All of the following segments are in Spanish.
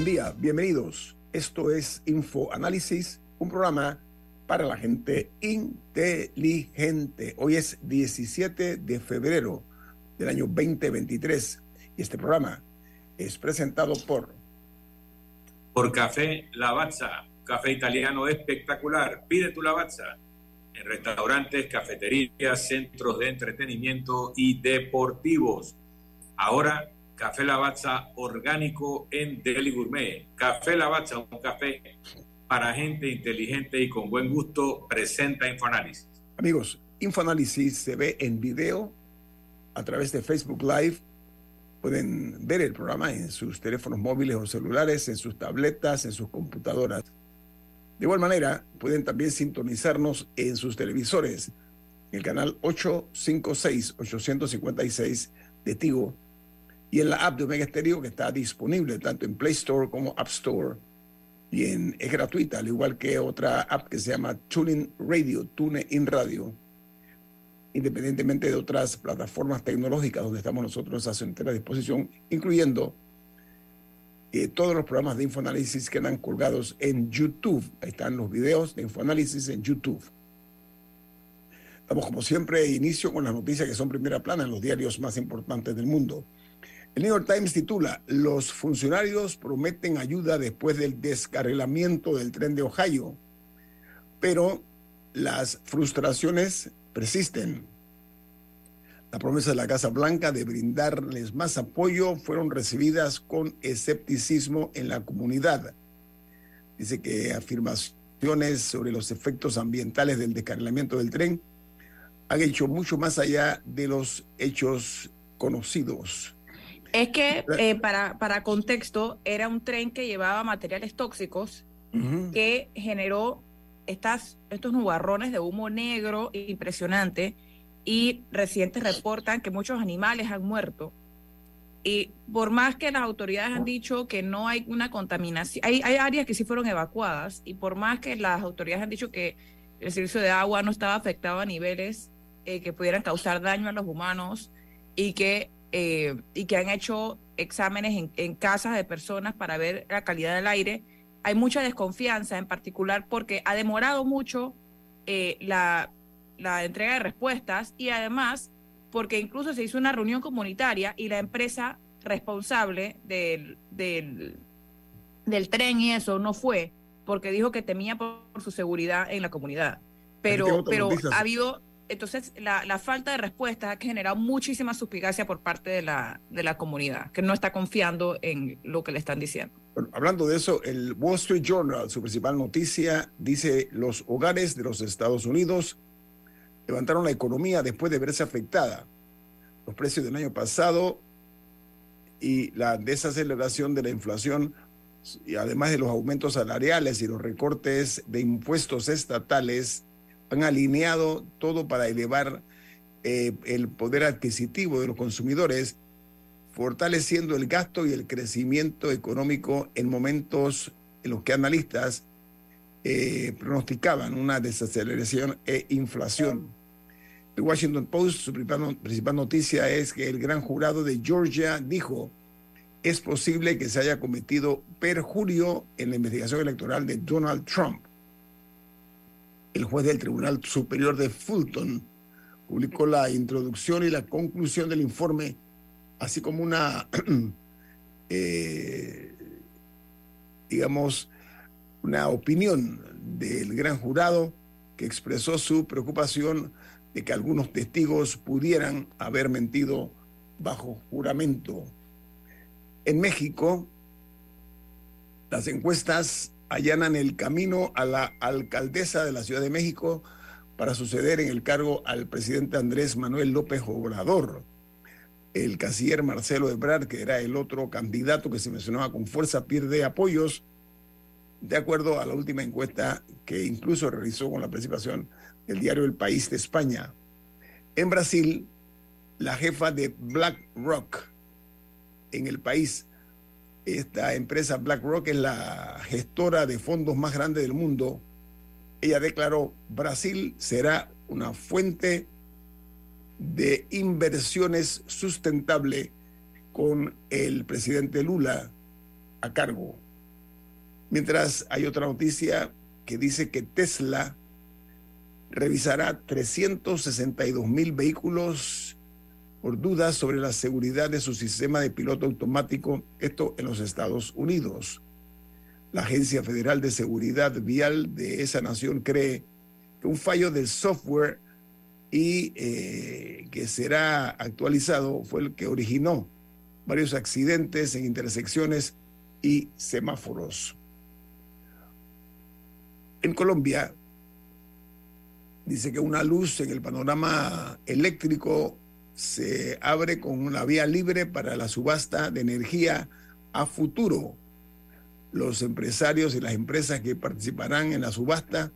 Buen día, bienvenidos. Esto es Info Análisis, un programa para la gente inteligente. Hoy es 17 de febrero del año 2023 y este programa es presentado por por Café Lavazza, café italiano espectacular. Pide tu Lavazza en restaurantes, cafeterías, centros de entretenimiento y deportivos. Ahora, Café Lavazza orgánico en Deli Gourmet. Café Lavazza, un café para gente inteligente y con buen gusto, presenta Infoanálisis. Amigos, Infoanálisis se ve en video a través de Facebook Live. Pueden ver el programa en sus teléfonos móviles o celulares, en sus tabletas, en sus computadoras. De igual manera, pueden también sintonizarnos en sus televisores, en el canal 856-856 de Tigo y en la app de Omega Stereo que está disponible tanto en Play Store como App Store. Y en, es gratuita, al igual que otra app que se llama TuneIn Radio, Radio independientemente de otras plataformas tecnológicas donde estamos nosotros a su entera disposición, incluyendo eh, todos los programas de Infoanálisis que quedan colgados en YouTube. Ahí están los videos de Infoanálisis en YouTube. Estamos como siempre inicio con las noticias que son primera plana en los diarios más importantes del mundo. El New York Times titula, los funcionarios prometen ayuda después del descarrilamiento del tren de Ohio, pero las frustraciones persisten. La promesa de la Casa Blanca de brindarles más apoyo fueron recibidas con escepticismo en la comunidad. Dice que afirmaciones sobre los efectos ambientales del descarrilamiento del tren han hecho mucho más allá de los hechos conocidos. Es que, eh, para, para contexto, era un tren que llevaba materiales tóxicos Ujú. que generó estas, estos nubarrones de humo negro impresionante y recientes reportan que muchos animales han muerto. Y por más que las autoridades han dicho que no hay una contaminación, hay, hay áreas que sí fueron evacuadas y por más que las autoridades han dicho que el servicio de agua no estaba afectado a niveles eh, que pudieran causar daño a los humanos y que, eh, y que han hecho exámenes en, en casas de personas para ver la calidad del aire, hay mucha desconfianza, en particular porque ha demorado mucho eh, la, la entrega de respuestas y además porque incluso se hizo una reunión comunitaria y la empresa responsable del, del, del tren y eso no fue porque dijo que temía por, por su seguridad en la comunidad. Pero Pero, ha habido, entonces la, la falta de respuesta ha generado muchísima suspicacia por parte de la, de la comunidad, que no está confiando en lo que le están diciendo. Bueno, hablando de eso, el Wall Street Journal, su principal noticia, dice los hogares de los Estados Unidos levantaron la economía después de verse afectada. Los precios del año pasado y la desaceleración de la inflación, y además de los aumentos salariales y los recortes de impuestos estatales, han alineado todo para elevar eh, el poder adquisitivo de los consumidores fortaleciendo el gasto y el crecimiento económico en momentos en los que analistas eh, pronosticaban una desaceleración e inflación. El Washington Post, su principal, principal noticia es que el gran jurado de Georgia dijo es posible que se haya cometido perjurio en la investigación electoral de Donald Trump. El juez del Tribunal Superior de Fulton publicó la introducción y la conclusión del informe así como una, eh, digamos, una opinión del gran jurado que expresó su preocupación de que algunos testigos pudieran haber mentido bajo juramento. En México, las encuestas allanan el camino a la alcaldesa de la Ciudad de México para suceder en el cargo al presidente Andrés Manuel López Obrador. El canciller Marcelo Ebrard, que era el otro candidato que se mencionaba con fuerza, pierde apoyos, de acuerdo a la última encuesta que incluso realizó con la participación del diario El País de España. En Brasil, la jefa de BlackRock en el país, esta empresa BlackRock es la gestora de fondos más grande del mundo. Ella declaró, Brasil será una fuente de inversiones sustentable con el presidente Lula a cargo. Mientras hay otra noticia que dice que Tesla revisará 362 mil vehículos por dudas sobre la seguridad de su sistema de piloto automático, esto en los Estados Unidos. La Agencia Federal de Seguridad Vial de esa nación cree que un fallo del software y eh, que será actualizado fue el que originó varios accidentes en intersecciones y semáforos. En Colombia, dice que una luz en el panorama eléctrico se abre con una vía libre para la subasta de energía a futuro. Los empresarios y las empresas que participarán en la subasta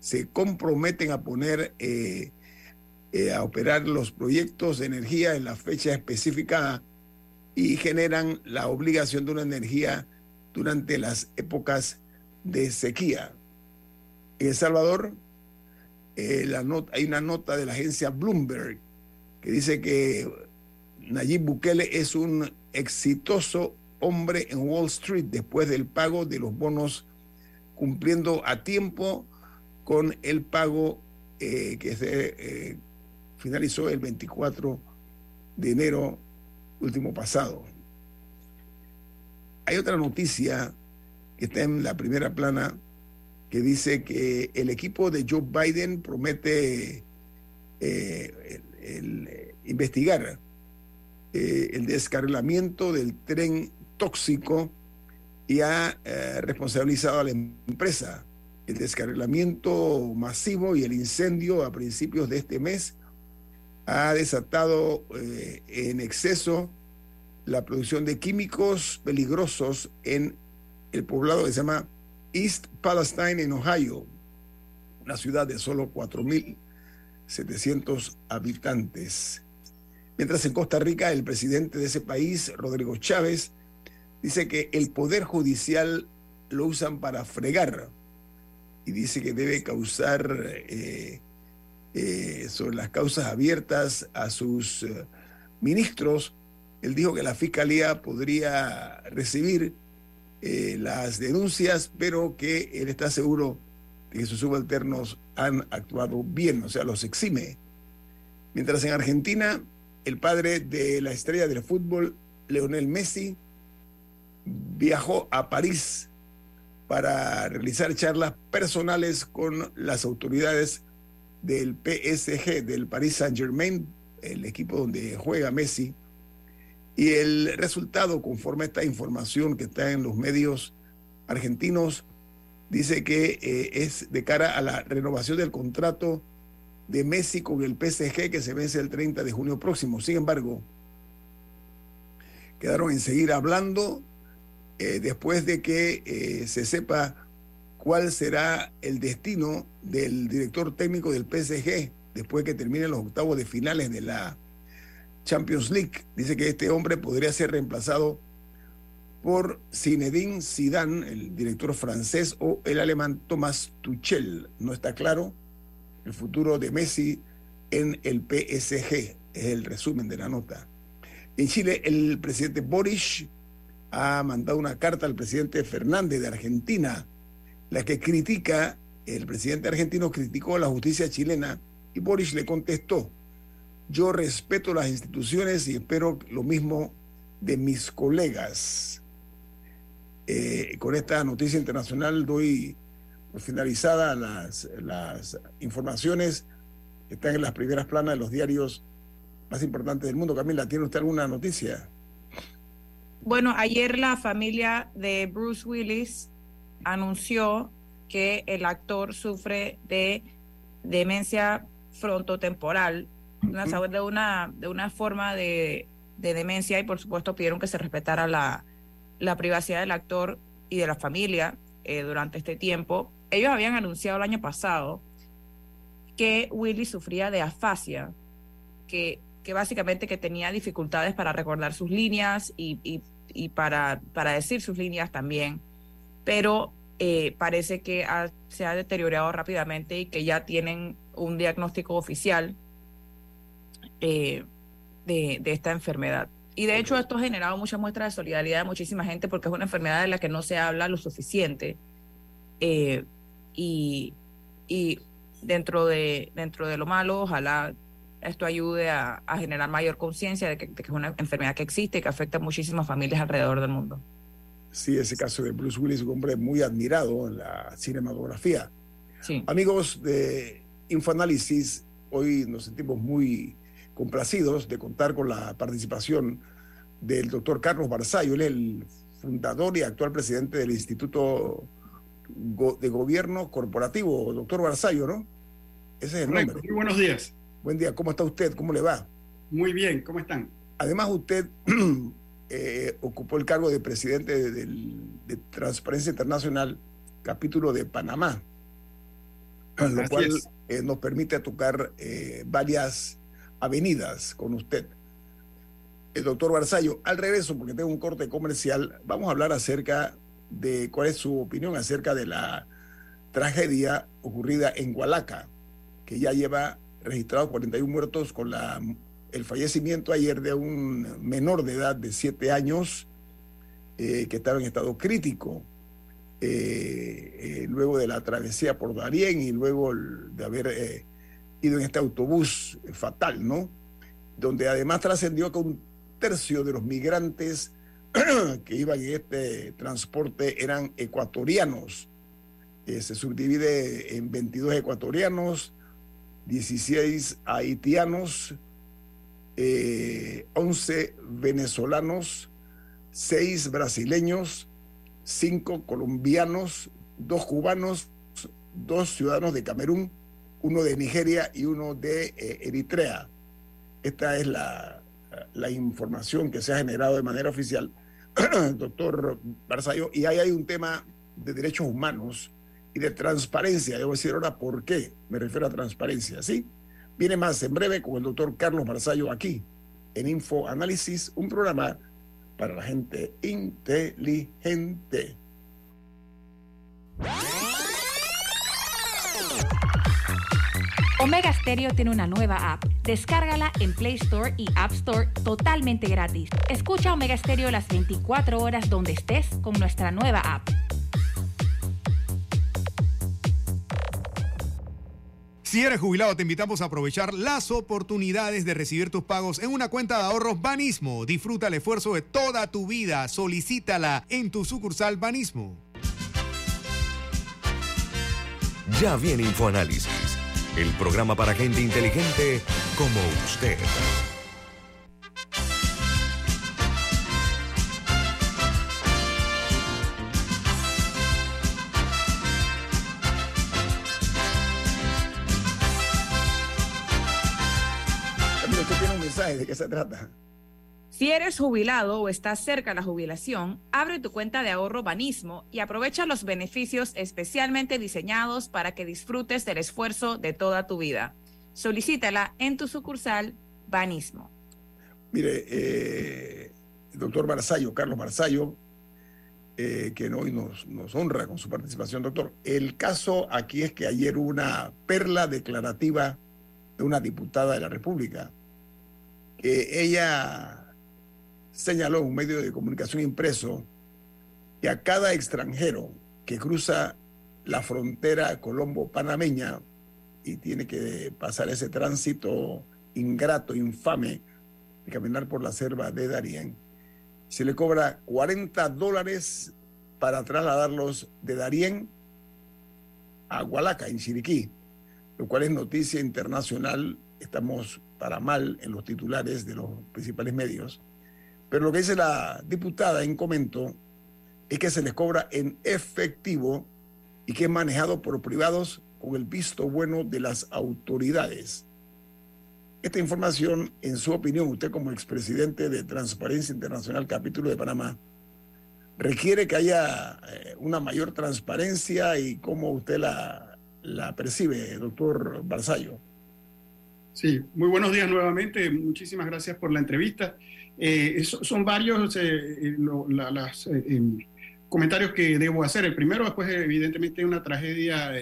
se comprometen a poner, eh, eh, a operar los proyectos de energía en la fecha específica y generan la obligación de una energía durante las épocas de sequía. En El Salvador, eh, hay una nota de la agencia Bloomberg que dice que Nayib Bukele es un exitoso hombre en Wall Street después del pago de los bonos, cumpliendo a tiempo con el pago eh, que se eh, finalizó el 24 de enero último pasado. Hay otra noticia que está en la primera plana que dice que el equipo de Joe Biden promete eh, el, eh, investigar eh, el descarrilamiento del tren tóxico y ha eh, responsabilizado a la empresa. El descarrilamiento masivo y el incendio a principios de este mes ha desatado en exceso la producción de químicos peligrosos en el poblado que se llama East Palestine en Ohio, una ciudad de solo 4.000 700 habitantes. Mientras en Costa Rica el presidente de ese país, Rodrigo Chávez, dice que el poder judicial lo usan para fregar y dice que debe causar eh, eh, sobre las causas abiertas a sus eh, ministros. Él dijo que la fiscalía podría recibir las denuncias, pero que él está seguro que sus subalternos han actuado bien, o sea, los exime. Mientras en Argentina, el padre de la estrella del fútbol, Leonel Messi, viajó a París para realizar charlas personales con las autoridades del PSG, del Paris Saint-Germain, el equipo donde juega Messi. Y el resultado, conforme a esta información que está en los medios argentinos, dice que eh, es de cara a la renovación del contrato de Messi con el PSG que se vence el 30 de junio próximo. Sin embargo, quedaron en seguir hablando eh, después de que eh, se sepa cuál será el destino del director técnico del PSG después que terminen los octavos de finales de la Champions League. Dice que este hombre podría ser reemplazado por Zinedine Zidane, el director francés, o el alemán Thomas Tuchel. No está claro el futuro de Messi en el PSG, es el resumen de la nota. En Chile, el presidente Boris ha mandado una carta al presidente Fernández de Argentina, la que critica, el presidente argentino criticó a la justicia chilena y Boris le contestó, yo respeto las instituciones y espero lo mismo de mis colegas. Eh, con esta noticia internacional doy por finalizada las, las informaciones que están en las primeras planas de los diarios más importantes del mundo. Camila, ¿tiene usted alguna noticia? Bueno, ayer la familia de Bruce Willis anunció que el actor sufre de demencia frontotemporal, una, de, una, de una forma de, de demencia y por supuesto pidieron que se respetara la, la privacidad del actor y de la familia eh, durante este tiempo. Ellos habían anunciado el año pasado que Willis sufría de afasia, que, que básicamente que tenía dificultades para recordar sus líneas y, y, y para, para decir sus líneas también, pero eh, parece que se ha deteriorado rápidamente y que ya tienen un diagnóstico oficial eh, de, de, esta enfermedad. Y de hecho esto ha generado muchas muestras de solidaridad de muchísima gente porque es una enfermedad de la que no se habla lo suficiente. Eh, y, y dentro, de, dentro de lo malo, ojalá esto ayude a, a generar mayor conciencia de, de que, es una enfermedad que existe y que afecta a muchísimas familias alrededor del mundo. Sí, ese caso de Bruce Willis, un hombre muy admirado en la cinematografía. Sí. Amigos de Infoanálisis, hoy nos sentimos muy complacidos de contar con la participación del doctor Carlos Barzallo, él es el fundador y actual presidente del Instituto de Gobierno Corporativo, doctor Barzallo, ¿no? Ese es el Correcto. nombre. Muy buenos días. Buen día, ¿cómo está usted? ¿Cómo le va? Muy bien, ¿cómo están? Además, usted eh, ocupó el cargo de presidente de, Transparencia Internacional, capítulo de Panamá, lo cual eh, nos permite tocar eh, varias avenidas con usted. El doctor Barzallo, al regreso, porque tengo un corte comercial, vamos a hablar acerca de cuál es su opinión acerca de la tragedia ocurrida en Hualaca, que ya lleva registrados 41 muertos con la, el fallecimiento ayer de un menor de edad de 7 años eh, que estaba en estado crítico. Eh, eh, luego de la travesía por Darién y luego de haber eh, ido en este autobús fatal, ¿no? Donde además trascendió que un tercio de los migrantes que iban en este transporte eran ecuatorianos. Eh, se subdivide en 22 ecuatorianos, 16 haitianos, eh, 11 venezolanos, 6 brasileños, 5 colombianos, 2 cubanos, 2 ciudadanos de Camerún, uno de Nigeria y uno de eh, Eritrea. Esta es la, la, información que se ha generado de manera oficial, doctor Barzallo, y ahí hay un tema de derechos humanos y de transparencia. Debo decir ahora por qué me refiero a transparencia, ¿sí? Viene más en breve con el doctor Carlos Barzallo aquí en Info Análisis, un programa para la gente inteligente. Omega Stereo tiene una nueva app. Descárgala en Play Store y App Store totalmente gratis. Escucha Omega Stereo las 24 horas donde estés con nuestra nueva app. Si eres jubilado, te invitamos a aprovechar las oportunidades de recibir tus pagos en una cuenta de ahorros Banismo. Disfruta el esfuerzo de toda tu vida. Solicítala en tu sucursal Banismo. Ya viene InfoAnálisis, el programa para gente inteligente como usted. ¿De qué se trata? Si eres jubilado o estás cerca de la jubilación, abre tu cuenta de ahorro Banismo y aprovecha los beneficios especialmente diseñados para que disfrutes del esfuerzo de toda tu vida. Solicítala en tu sucursal Banismo. Mire, eh, doctor Barzallo, Carlos Barzallo, eh, que hoy nos, nos honra con su participación, doctor. El caso aquí es que ayer hubo una perla declarativa de una diputada de la República que ella señaló un medio de comunicación impreso que a cada extranjero que cruza la frontera colombo-panameña y tiene que pasar ese tránsito ingrato, infame, de caminar por la selva de Darién, se le cobra 40 dólares para trasladarlos de Darién a Hualaca, en Chiriquí, lo cual es noticia internacional. Estamos para mal en los titulares de los principales medios. Pero lo que dice la diputada en comento es que se les cobra en efectivo y que es manejado por privados con el visto bueno de las autoridades. Esta información, en su opinión, usted como expresidente de Transparencia Internacional Capítulo de Panamá, requiere que haya eh, una mayor transparencia y cómo usted la, la percibe, doctor Barzallo. Sí, muy buenos días nuevamente. Muchísimas gracias por la entrevista. Eh, son varios eh, los em, comentarios que debo hacer. El primero, después, evidentemente, una tragedia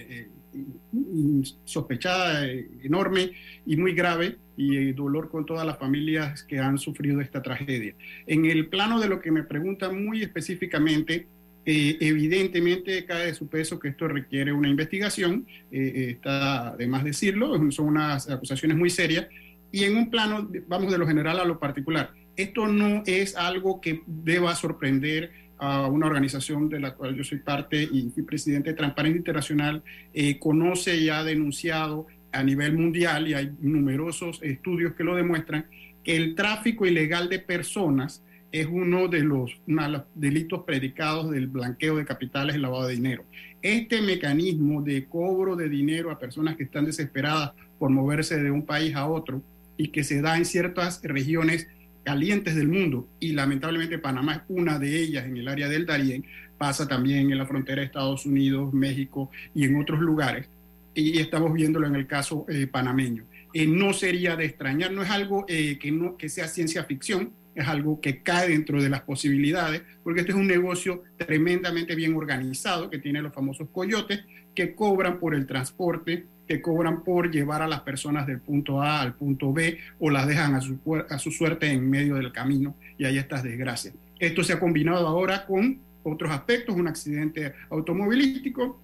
sospechada, enorme y muy grave, y dolor con todas las familias que han sufrido esta tragedia. En el plano de lo que me preguntan muy específicamente, eh, evidentemente cae de su peso que esto requiere una investigación, eh, eh, está de más decirlo, son unas acusaciones muy serias, y en un plano, vamos de lo general a lo particular, esto no es algo que deba sorprender a una organización de la cual yo soy parte y fui presidente de Transparencia Internacional, conoce y ha denunciado a nivel mundial, y hay numerosos estudios que lo demuestran, que el tráfico ilegal de personas es uno de los, delitos predicados del blanqueo de capitales y lavado de dinero. Este mecanismo de cobro de dinero a personas que están desesperadas por moverse de un país a otro y que se da en ciertas regiones calientes del mundo, y lamentablemente Panamá es una de ellas en el área del Darién, pasa también en la frontera de Estados Unidos, México y en otros lugares y estamos viéndolo en el caso eh, panameño. Eh, no sería de extrañar, no es algo eh, que, no, que sea ciencia ficción, es algo que cae dentro de las posibilidades, porque este es un negocio tremendamente bien organizado que tiene los famosos coyotes que cobran por el transporte, que cobran por llevar a las personas del punto A al punto B o las dejan a su, a su suerte en medio del camino y hay estas desgracias. Esto se ha combinado ahora con otros aspectos, un accidente automovilístico,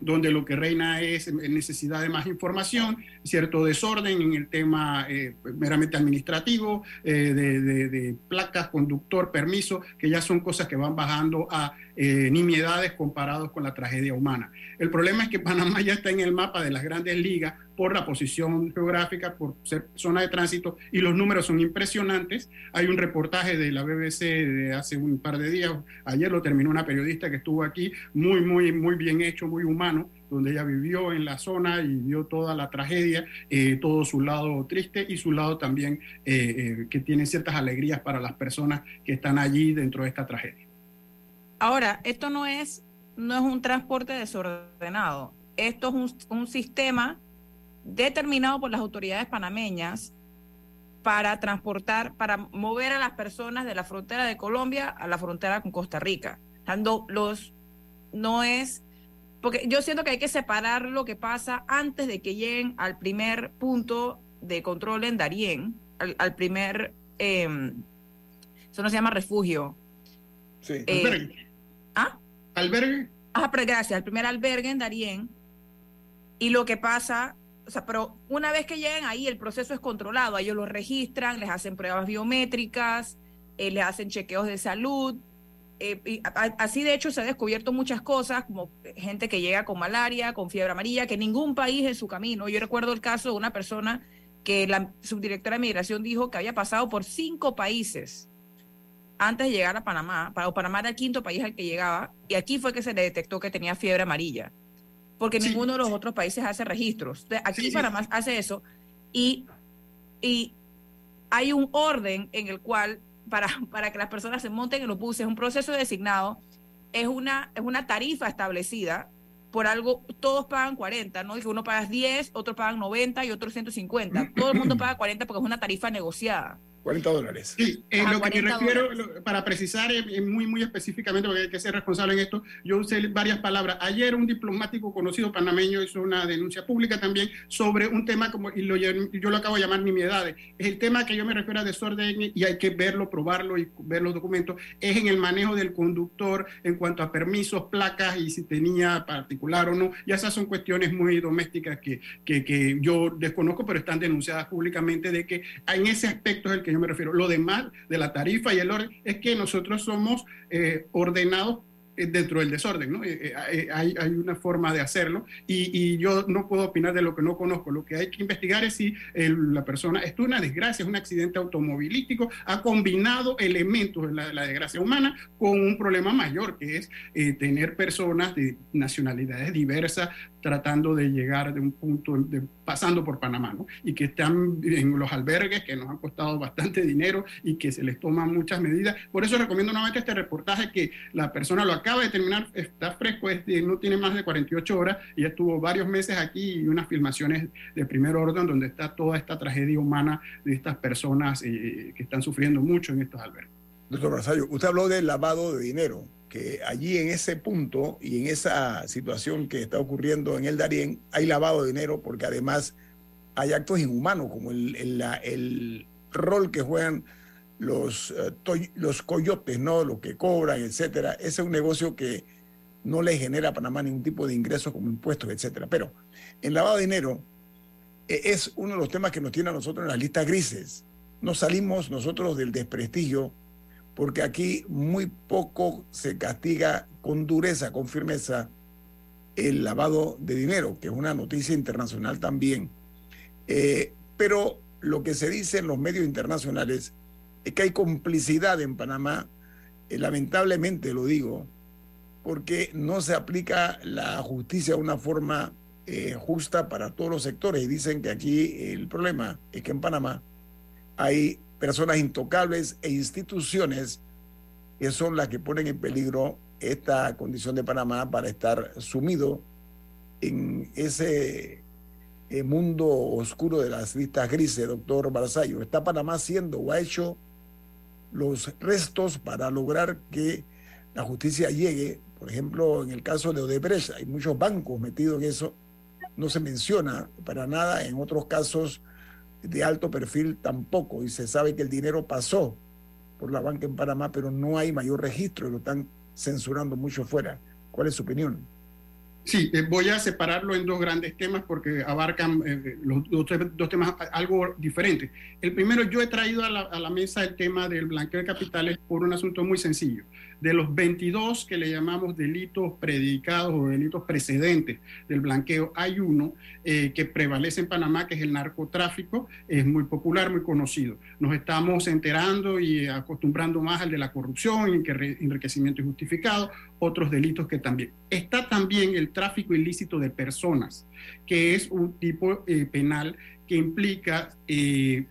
donde lo que reina es necesidad de más información, cierto desorden en el tema eh, meramente administrativo, eh, de, placas, conductor, permiso, que ya son cosas que van bajando a eh, nimiedades comparados con la tragedia humana. El problema es que Panamá ya está en el mapa de las grandes ligas por la posición geográfica, por ser zona de tránsito, y los números son impresionantes. Hay un reportaje de la BBC de hace un par de días, ayer lo terminó una periodista que estuvo aquí, muy, muy, muy bien hecho, muy humano, donde ella vivió en la zona y vio toda la tragedia, eh, todo su lado triste y su lado también eh, eh, que tiene ciertas alegrías para las personas que están allí dentro de esta tragedia. Ahora, esto no es, no es un transporte desordenado, esto es un, un sistema determinado por las autoridades panameñas para transportar, para mover a las personas de la frontera de Colombia a la frontera con Costa Rica. Dando los, no es, porque yo siento que hay que separar lo que pasa antes de que lleguen al primer punto de control en Darién, al, primer, em, eso no se llama refugio. Sí, eh, albergue. ¿Ah? Albergue. Ah, pero gracias, al primer albergue en Darién. Y lo que pasa o sea, pero una vez que llegan ahí, el proceso es controlado. Ellos lo registran, les hacen pruebas biométricas, eh, les hacen chequeos de salud. Eh, y así, de hecho, se ha descubierto muchas cosas, como gente que llega con malaria, con fiebre amarilla, que ningún país en su camino. Yo recuerdo el caso de una persona que la subdirectora de migración dijo que había pasado por cinco países antes de llegar a Panamá. Para, Panamá era el quinto país al que llegaba, y aquí fue que se le detectó que tenía fiebre amarilla porque ninguno de los otros países hace registros. Aquí Panamá hace eso y, y hay un orden en el cual para, para que las personas se monten en los buses, es un proceso designado, es una, es una tarifa establecida por algo, todos pagan 40, ¿no? Que uno paga 10, otros pagan 90 y otros 150. Todo el mundo paga 40 porque es una tarifa negociada. 40 dólares. Sí, en lo que me refiero, para precisar muy, muy específicamente, porque hay que ser responsable en esto, yo usé varias palabras. Ayer un diplomático conocido panameño hizo una denuncia pública también sobre un tema como, y lo, yo lo acabo de llamar nimiedades. Es el tema que yo me refiero a desorden y hay que verlo, probarlo y ver los documentos, es en el manejo del conductor en cuanto a permisos, placas y si tenía particular o no. Y esas son cuestiones muy domésticas que, que, que yo desconozco, pero están denunciadas públicamente de que en ese aspecto es el que me refiero. Lo demás de la tarifa y el orden es que nosotros somos eh, ordenados eh, dentro del desorden, ¿no? Eh, hay, hay, una forma de hacerlo y, yo no puedo opinar de lo que no conozco. Lo que hay que investigar es si la persona, esto es una desgracia, es un accidente automovilístico, ha combinado elementos de la, desgracia humana con un problema mayor, que es tener personas de nacionalidades diversas tratando de llegar de un punto, pasando por Panamá, ¿no? Y que están en los albergues que nos han costado bastante dinero y que se les toman muchas medidas. Por eso recomiendo nuevamente este reportaje que la persona lo acaba de terminar, está fresco, es no tiene más de 48 horas y estuvo varios meses aquí y unas filmaciones de primer orden donde está toda esta tragedia humana de estas personas eh, que están sufriendo mucho en estos albergues. Doctor Rosario, usted habló del lavado de dinero que allí en ese punto y en esa situación que está ocurriendo en el Darién hay lavado de dinero porque además hay actos inhumanos como el, rol que juegan los, toy, los coyotes, ¿no? Lo que cobran, etcétera. Ese es un negocio que no le genera a Panamá ningún tipo de ingresos como impuestos, etcétera. Pero el lavado de dinero eh, es uno de los temas que nos tiene a nosotros en las listas grises. No salimos nosotros del desprestigio porque aquí muy poco se castiga con dureza, con firmeza, el lavado de dinero, que es una noticia internacional también. Eh, pero lo que se dice en los medios internacionales es que hay complicidad en Panamá, eh, lamentablemente lo digo, porque no se aplica la justicia de una forma eh, justa para todos los sectores. Y dicen que aquí el problema es que en Panamá hay personas intocables e instituciones que son las que ponen en peligro esta condición de Panamá para estar sumido en ese eh, mundo oscuro de las listas grises, doctor Barzallo. ¿Está Panamá haciendo o ha hecho los restos para lograr que la justicia llegue? Por ejemplo, en el caso de Odebrecht, hay muchos bancos metidos en eso, no se menciona para nada, en otros casos de alto perfil tampoco, y se sabe que el dinero pasó por la banca en Panamá, pero no hay mayor registro y lo están censurando mucho fuera. ¿Cuál es su opinión? Sí, eh, voy a separarlo en dos grandes temas porque abarcan eh, dos, temas algo diferentes. El primero, yo he traído a la, mesa el tema del blanqueo de capitales por un asunto muy sencillo. De los 22 que le llamamos delitos predicados o delitos precedentes del blanqueo, hay uno eh, que prevalece en Panamá, que es el narcotráfico, es muy popular, muy conocido. Nos estamos enterando y acostumbrando más al de la corrupción, enriquecimiento injustificado, otros delitos que también. Está también el tráfico ilícito de personas, que es un tipo eh, penal que implica, eh,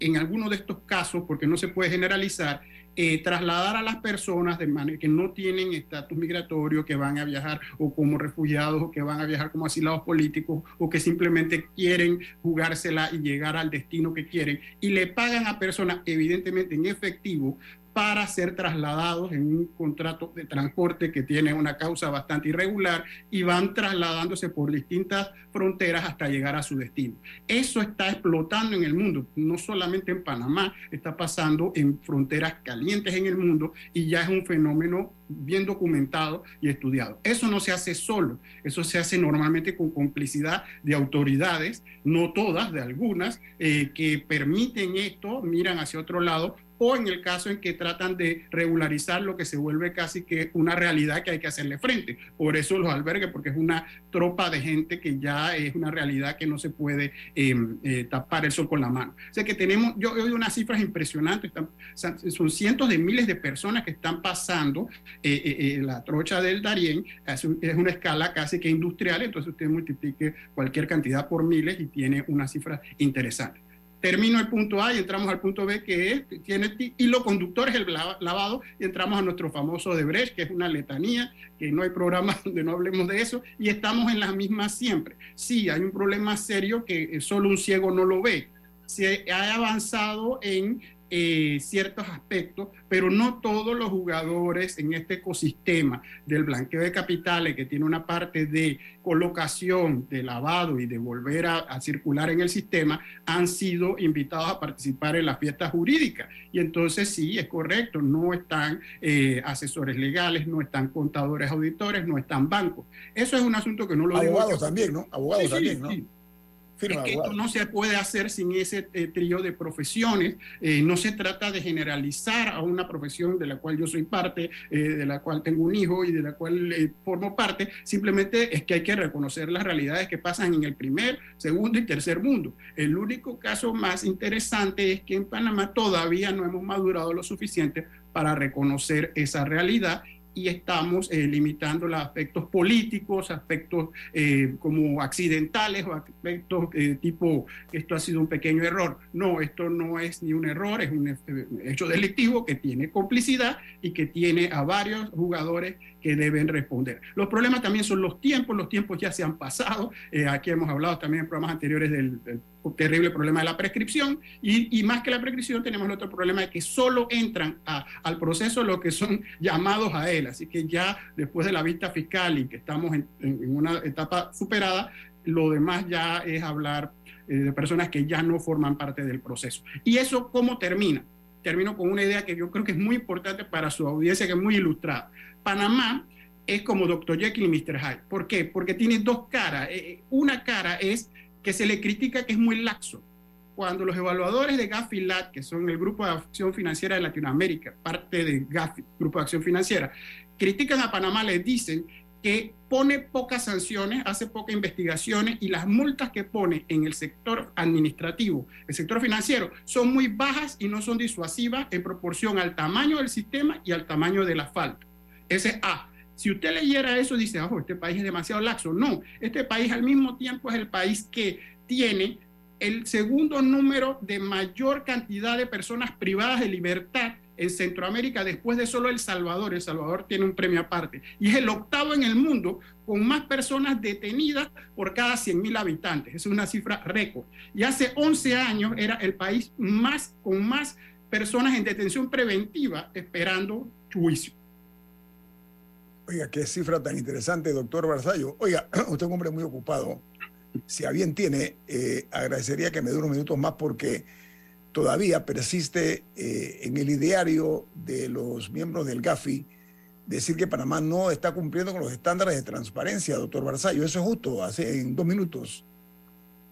en algunos de estos casos, porque no se puede generalizar, eh, trasladar a las personas de manera que no tienen estatus migratorio, que van a viajar o como refugiados o que van a viajar como asilados políticos o que simplemente quieren jugársela y llegar al destino que quieren y le pagan a personas evidentemente en efectivo para ser trasladados en un contrato de transporte que tiene una causa bastante irregular y van trasladándose por distintas fronteras hasta llegar a su destino. Eso está explotando en el mundo, no solamente en Panamá, está pasando en fronteras calientes en el mundo y ya es un fenómeno bien documentado y estudiado. Eso no se hace solo, eso se hace normalmente con complicidad de autoridades, no todas, de algunas, eh, que permiten esto, miran hacia otro lado o en el caso en que tratan de regularizar lo que se vuelve casi que una realidad que hay que hacerle frente. Por eso los albergues, porque es una tropa de gente que ya es una realidad que no se puede eh, eh, tapar el sol con la mano. O sea que tenemos, yo oído unas cifras impresionantes, están, son cientos de miles de personas que están pasando eh, la trocha del Darién, es una escala casi que industrial, entonces usted multiplique cualquier cantidad por miles y tiene una cifra interesante termino el punto A y entramos al punto B, que es, tiene hilo conductor, es el lavado, y entramos a nuestro famoso de Brecht, que es una letanía, que no hay programa donde no hablemos de eso, y estamos en las mismas siempre. Sí, hay un problema serio que solo un ciego no lo ve. Se ha avanzado en eh, ciertos aspectos, pero no todos los jugadores en este ecosistema del blanqueo de capitales, que tiene una parte de colocación, de lavado y de volver a, a circular en el sistema, han sido invitados a participar en la fiesta jurídica. Y entonces sí, es correcto, no están eh, asesores legales, no están contadores auditores, no están bancos. Eso es un asunto que no lo Abogados también, ¿no? Abogados sí, también, ¿no? Sí. Es que esto no se puede hacer sin ese eh, trío de profesiones. Eh, no se trata de generalizar a una profesión de la cual yo soy parte, eh, de la cual tengo un hijo y de la cual formo parte. Simplemente es que hay que reconocer las realidades que pasan en el primer, segundo y tercer mundo. El único caso más interesante es que en Panamá todavía no hemos madurado lo suficiente para reconocer esa realidad y estamos eh, limitando los aspectos políticos, aspectos eh, como accidentales o aspectos eh, tipo esto ha sido un pequeño error. No, esto no es ni un error, es un hecho delictivo que tiene complicidad y que tiene a varios jugadores que deben responder. Los problemas también son los tiempos, los tiempos ya se han pasado. Eh, aquí hemos hablado también en programas anteriores del, terrible problema de la prescripción y, más que la prescripción tenemos el otro problema de que solo entran al proceso los que son llamados a él. Así que ya después de la vista fiscal y que estamos en, una etapa superada, lo demás ya es hablar eh, de personas que ya no forman parte del proceso. ¿Y eso cómo termina? Termino con una idea que yo creo que es muy importante para su audiencia, que es muy ilustrada. Panamá es como Dr. Jekyll y Mr. Hyde. ¿Por qué? Porque tiene dos caras. Eh, eh, una cara es que se le critica que es muy laxo. Cuando los evaluadores de Gafi LAT, que son el Grupo de Acción Financiera de Latinoamérica, parte de Gafi, Grupo de Acción Financiera, critican a Panamá, les dicen que pone pocas sanciones, hace pocas investigaciones y las multas que pone en el sector administrativo, el sector financiero, son muy bajas y no son disuasivas en proporción al tamaño del sistema y al tamaño de la falta. Ese A. Si usted leyera eso, dice, ojo, este país es demasiado laxo. No, este país al mismo tiempo es el país que tiene el segundo número de mayor cantidad de personas privadas de libertad en Centroamérica después de solo El Salvador. El Salvador tiene un premio aparte. Y es el octavo en el mundo con más personas detenidas por cada 100 mil habitantes. Es una cifra récord. Y hace 11 años era el país más con más personas en detención preventiva esperando juicio. Oiga, qué cifra tan interesante, doctor Barzallo. Oiga, usted es un hombre muy ocupado. Si a bien tiene, eh, agradecería que me dure unos minutos más porque todavía persiste eh, en el ideario de los miembros del GAFI decir que Panamá no está cumpliendo con los estándares de transparencia, doctor Barzallo. Eso es justo, hace en dos minutos.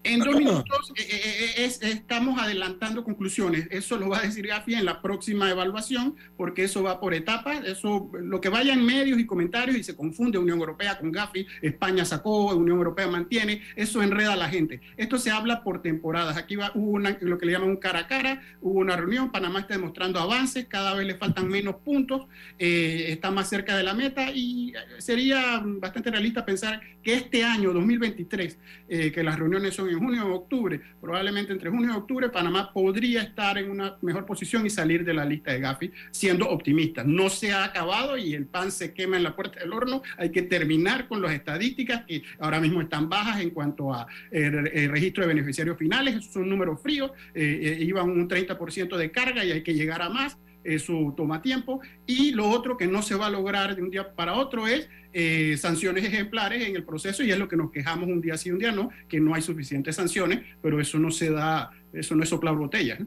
En dos minutos eh, eh, eh, estamos adelantando conclusiones. Eso lo va a decir Gafi en la próxima evaluación, porque eso va por etapas. Eso, lo que vaya en medios y comentarios y se confunde Unión Europea con Gafi, España sacó, Unión Europea mantiene, eso enreda a la gente. Esto se habla por temporadas. Aquí va, hubo una, lo que le llaman un cara a cara, hubo una reunión, Panamá está demostrando avances, cada vez le faltan menos puntos, está más cerca de la meta y sería bastante realista pensar que este año, 2023, que las reuniones son en junio o octubre, probablemente entre junio y octubre, Panamá podría estar en una mejor posición y salir de la lista de Gafi, siendo optimista. No se ha acabado y el pan se quema en la puerta del horno. Hay que terminar con las estadísticas que ahora mismo están bajas en cuanto a el, eh, registro de beneficiarios finales. Esos son números fríos, eh, eh, iban un 30% de carga y hay que llegar a más. Eso toma tiempo. Y lo otro que no se va a lograr de un día para otro es eh, sanciones ejemplares en el proceso y es lo que nos quejamos un día sí, un día no, que no hay suficientes sanciones, pero eso no se da, eso no es soplar botellas.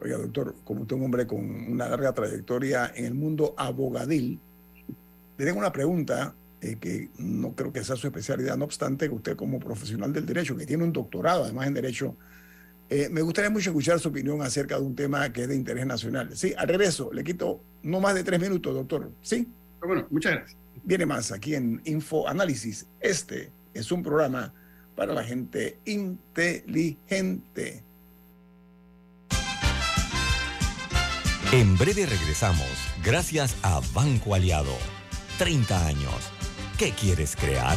Oiga, doctor, como usted es un hombre con una larga trayectoria en el mundo abogadil, le tengo una pregunta eh, que no creo que sea su especialidad, no obstante, usted como profesional del derecho, que tiene un doctorado además en derecho, eh, me gustaría mucho escuchar su opinión acerca de un tema que es de interés nacional. Sí, al regreso, le quito no más de tres minutos, doctor. Sí. Bueno, muchas gracias viene más aquí en Info Análisis. Este es un programa para la gente inteligente. En breve regresamos, gracias a Banco Aliado. 30 años. ¿Qué quieres crear?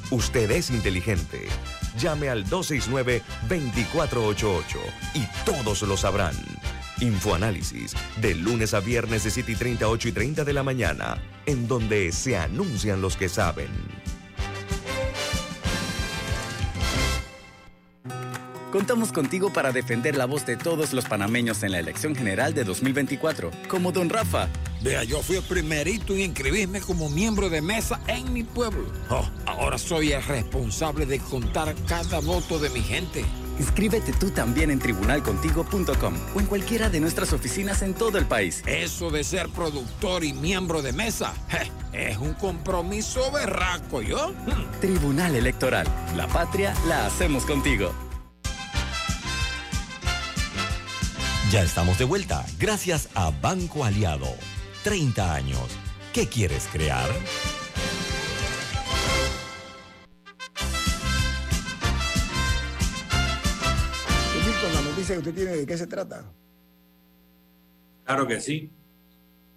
Usted es inteligente. Llame al 269-2488 y todos lo sabrán. Infoanálisis, de lunes a viernes de 7 y 30, 8 y 30 de la mañana, en donde se anuncian los que saben. Contamos contigo para defender la voz de todos los panameños en la elección general de 2024, como don Rafa. Vea, yo fui el primerito en inscribirme como miembro de mesa en mi pueblo. Oh, ahora soy el responsable de contar cada voto de mi gente. Inscríbete tú también en tribunalcontigo.com o en cualquiera de nuestras oficinas en todo el país. Eso de ser productor y miembro de mesa je, es un compromiso berraco, ¿yo? Hmm. Tribunal Electoral. La patria la hacemos contigo. Ya estamos de vuelta, gracias a Banco Aliado. 30 años. ¿Qué quieres crear? Milton, la noticia que usted tiene, ¿de qué se trata? Claro que sí.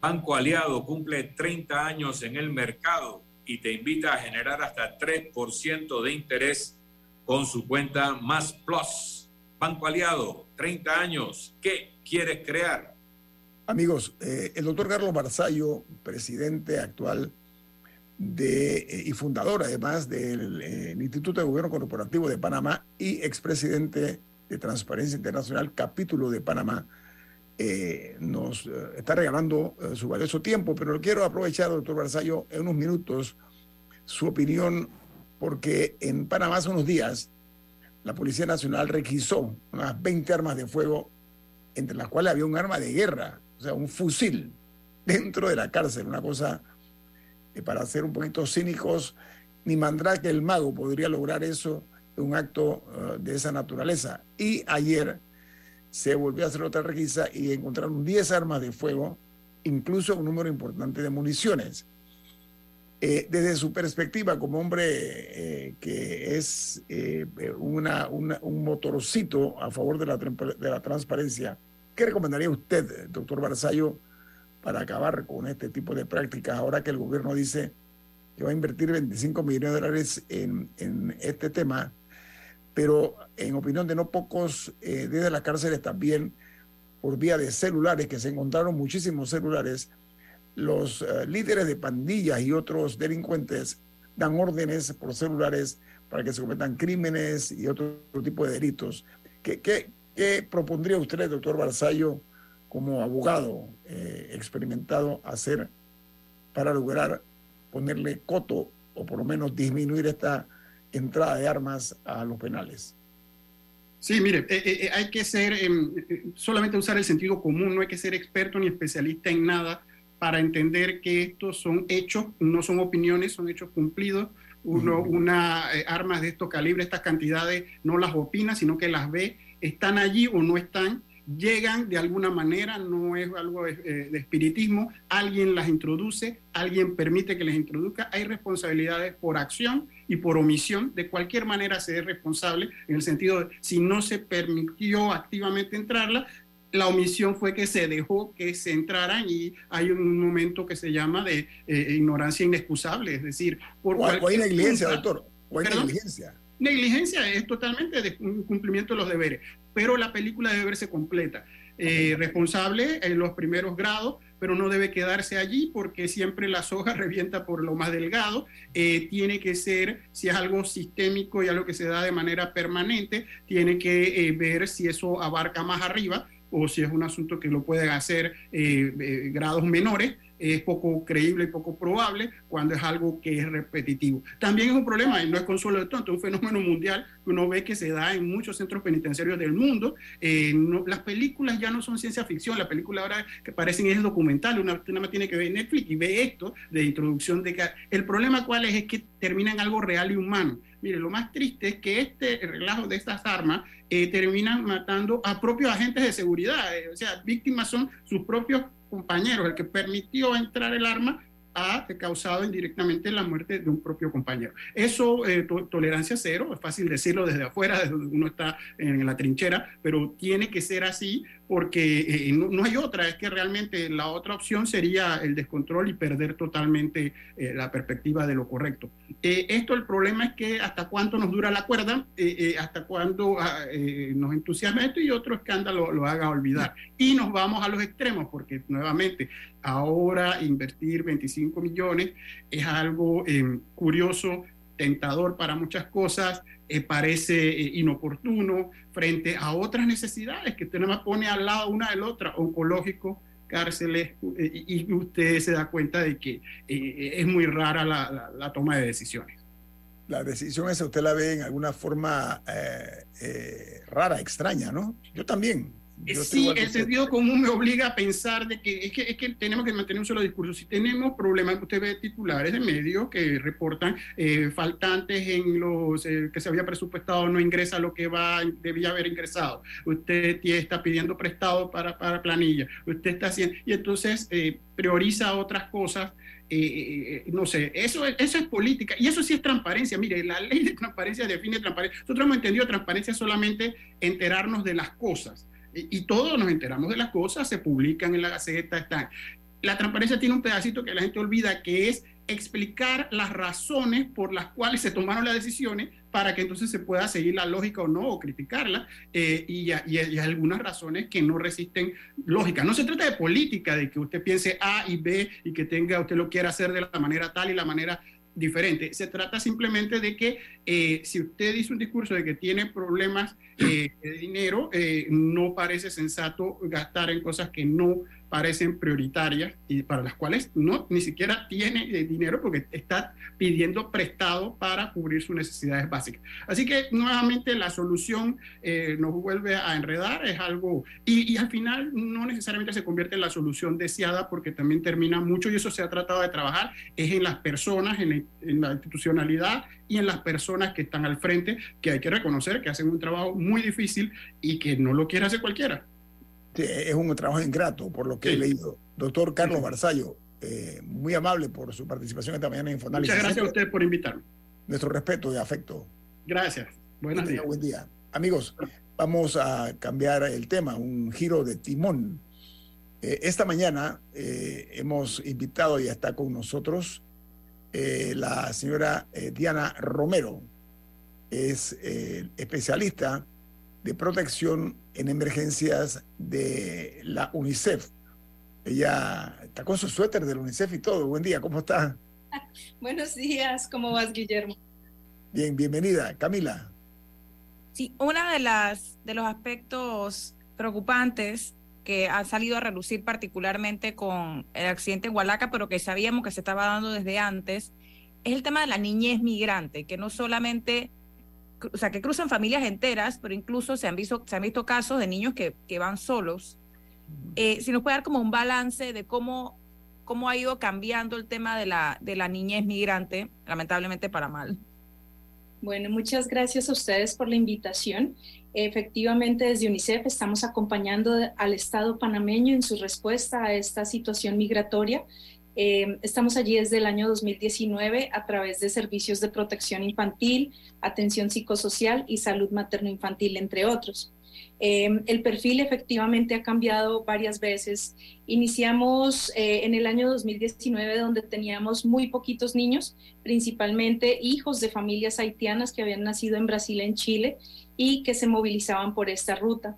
Banco Aliado cumple 30 años en el mercado y te invita a generar hasta 3% de interés con su cuenta Más Plus. Banco Aliado, 30 años. ¿Qué quieres crear? Amigos, eh, el doctor Carlos Barzallo, presidente actual de, eh, y fundador además del eh, Instituto de Gobierno Corporativo de Panamá y expresidente de Transparencia Internacional, capítulo de Panamá, nos está regalando su valioso tiempo, pero quiero aprovechar, doctor Barzallo, en unos minutos su opinión, porque en Panamá hace unos días la Policía Nacional requisó unas 20 armas de fuego, entre las cuales había un arma de guerra, o sea, un fusil dentro de la cárcel, una cosa eh, para ser un poquito cínicos, ni Mandrake el mago podría lograr eso, un acto eh, de esa naturaleza. Y ayer se volvió a hacer otra requisa y encontraron 10 armas de fuego, incluso un número importante de municiones. Eh, desde su perspectiva como hombre que es una, un motorcito a favor de la, de la transparencia, ¿qué recomendaría usted, doctor Barzallo, para acabar con este tipo de prácticas ahora que el gobierno dice que va a invertir 25 millones de dólares en, este tema? Pero en opinión de no pocos, eh, desde las cárceles también, por vía de celulares, que se encontraron muchísimos celulares, los eh, líderes de pandillas y otros delincuentes dan órdenes por celulares para que se cometan crímenes y otro tipo de delitos. ¿Qué, qué, qué propondría usted, doctor Barzallo, como abogado eh, experimentado, hacer para lograr ponerle coto o por lo menos disminuir esta entrada de armas a los penales? Sí, mire, eh, eh, hay que ser, em, eh, solamente usar el sentido común, no hay que ser experto ni especialista en nada para entender que estos son hechos, no son opiniones, son hechos cumplidos. Uno, una eh, armas de estos calibres, estas cantidades, no las opina, sino que las ve, están allí o no están, llegan de alguna manera, no es algo de, eh, de espiritismo, alguien las introduce, alguien permite que les introduzca, hay responsabilidades por acción y por omisión, de cualquier manera se es responsable, en el sentido de si no se permitió activamente entrarla, la omisión fue que se dejó que se entraran y hay un momento que se llama de eh, ignorancia inexcusable, es decir, por O hay- o hay cualquier negligencia, doctor, o hay negligencia. Negligencia es totalmente de un cumplimiento de los deberes, pero la película debe verse completa. Eh, responsable en los primeros grados, pero no debe quedarse allí porque siempre la soga revienta por lo más delgado. Eh, tiene que ser, si es algo sistémico y algo que se da de manera permanente, tiene que eh, ver si eso abarca más arriba o si es un asunto que lo pueden hacer grados menores, es poco creíble y poco probable cuando es algo que es repetitivo. También es un problema, y no es consuelo de tonto, es un fenómeno mundial que uno ve que se da en muchos centros penitenciarios del mundo. Eh, las películas ya no son ciencia ficción, la película ahora que parecen es documental, una, una más tiene que ver Netflix y ve esto de introducción de... El problema cuál es, es que termina en algo real y humano. Mire, lo más triste es que este relajo de estas armas eh, terminan matando a propios agentes de seguridad. eh, o sea, víctimas son sus propios compañeros. El que permitió entrar el arma ha causado indirectamente la muerte de un propio compañero. Eso, eh, to- tolerancia cero, es fácil decirlo desde afuera, desde donde uno está en la trinchera, pero tiene que ser así porque eh, no, no hay otra, es que realmente la otra opción sería el descontrol y perder totalmente eh, la perspectiva de lo correcto. Eh, esto el problema es que hasta cuánto nos dura la cuerda, eh, eh, hasta cuándo ah, eh, nos entusiasma esto y otro escándalo lo haga olvidar. Y nos vamos a los extremos, porque nuevamente ahora invertir 25 millones es algo curioso, tentador para muchas cosas, eh, parece eh, inoportuno frente a otras necesidades que usted nada más pone al lado una de la otra, oncológico, cárceles, eh, y usted se da cuenta de que es muy rara la, toma de decisiones. La decisión esa usted la ve en alguna forma rara, extraña, ¿no? Yo también. Estoy Sí, el sentido común me obliga a pensar de que es, que es que tenemos que mantener un solo discurso. Si tenemos problemas, usted ve titulares de medios que reportan eh, faltantes en los eh, que se había presupuestado, no ingresa lo que va debía haber ingresado. Usted está pidiendo prestado para, para planilla. Usted está haciendo y entonces eh, prioriza otras cosas. eh, eh, eh, no sé, eso es, eso es política y eso sí es transparencia. Mire, la ley de transparencia define transparencia. Nosotros hemos entendido transparencia solamente enterarnos de las cosas y, todos nos enteramos de las cosas, se publican en la Gaceta, están. La transparencia tiene un pedacito que la gente olvida, que es explicar las razones por las cuales se tomaron las decisiones para que entonces se pueda seguir la lógica o no, o criticarla, eh, y, y- y algunas razones que no resisten lógica. No se trata de política, de que usted piense A y B y que tenga, usted lo quiera hacer de la manera tal y la manera diferente. Se trata simplemente de que eh, si usted dice un discurso de que tiene problemas eh, de dinero, eh, no parece sensato gastar en cosas que no parecen prioritarias y para las cuales no ni siquiera tiene eh, dinero porque está pidiendo prestado para cubrir sus necesidades básicas. Así que nuevamente la solución eh, nos vuelve a enredar, es algo, y, y al final no necesariamente se convierte en la solución deseada porque también termina mucho, y eso se ha tratado de trabajar, es en las personas, en en la institucionalidad y en las personas que están al frente, que hay que reconocer que hacen un trabajo muy difícil y que no lo quiere hacer cualquiera. Sí, es un trabajo ingrato, por lo que he leído. Doctor Carlos Barzallo, eh, muy amable por su participación esta mañana en Infoanálisis. Muchas gracias a usted por invitarme. Nuestro respeto y afecto. Gracias. Buenos días. Buen día. Amigos, vamos a cambiar el tema, un giro de timón. Eh, esta mañana eh, hemos invitado y está con nosotros eh, la señora eh, Diana Romero. Es eh, especialista de protección en emergencias de la UNICEF. Ella está con su suéter del UNICEF y todo. Buen día, ¿cómo está? Buenos días, ¿cómo vas, Guillermo? Bien, bienvenida. Camila. Sí, una de las de los aspectos preocupantes que han salido a relucir particularmente con el accidente en Hualaca, pero que sabíamos que se estaba dando desde antes, es el tema de la niñez migrante, que no solamente, o sea, que cruzan familias enteras, pero incluso se han visto, se han visto casos de niños que, que van solos. Eh, si nos puede dar como un balance de cómo, cómo ha ido cambiando el tema de la, de la niñez migrante, lamentablemente para mal. Bueno, muchas gracias a ustedes por la invitación. Efectivamente, desde UNICEF estamos acompañando al Estado panameño en su respuesta a esta situación migratoria. Eh, estamos allí desde el año 2019 a través de servicios de protección infantil, atención psicosocial y salud materno-infantil, entre otros. Eh, el perfil efectivamente ha cambiado varias veces. Iniciamos eh, en el año 2019 donde teníamos muy poquitos niños, principalmente hijos de familias haitianas que habían nacido en Brasil, en Chile y que se movilizaban por esta ruta.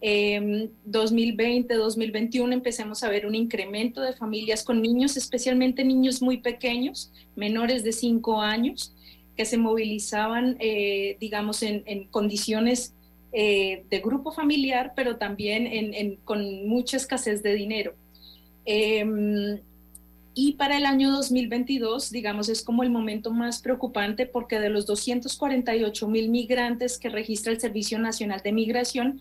Eh, 2020, 2021 empecemos a ver un incremento de familias con niños, especialmente niños muy pequeños, menores de 5 años, que se movilizaban, eh, digamos, en, en condiciones eh, de grupo familiar, pero también en, en, con mucha escasez de dinero. Eh, y para el año 2022, digamos, es como el momento más preocupante porque de los 248 mil migrantes que registra el Servicio Nacional de Migración,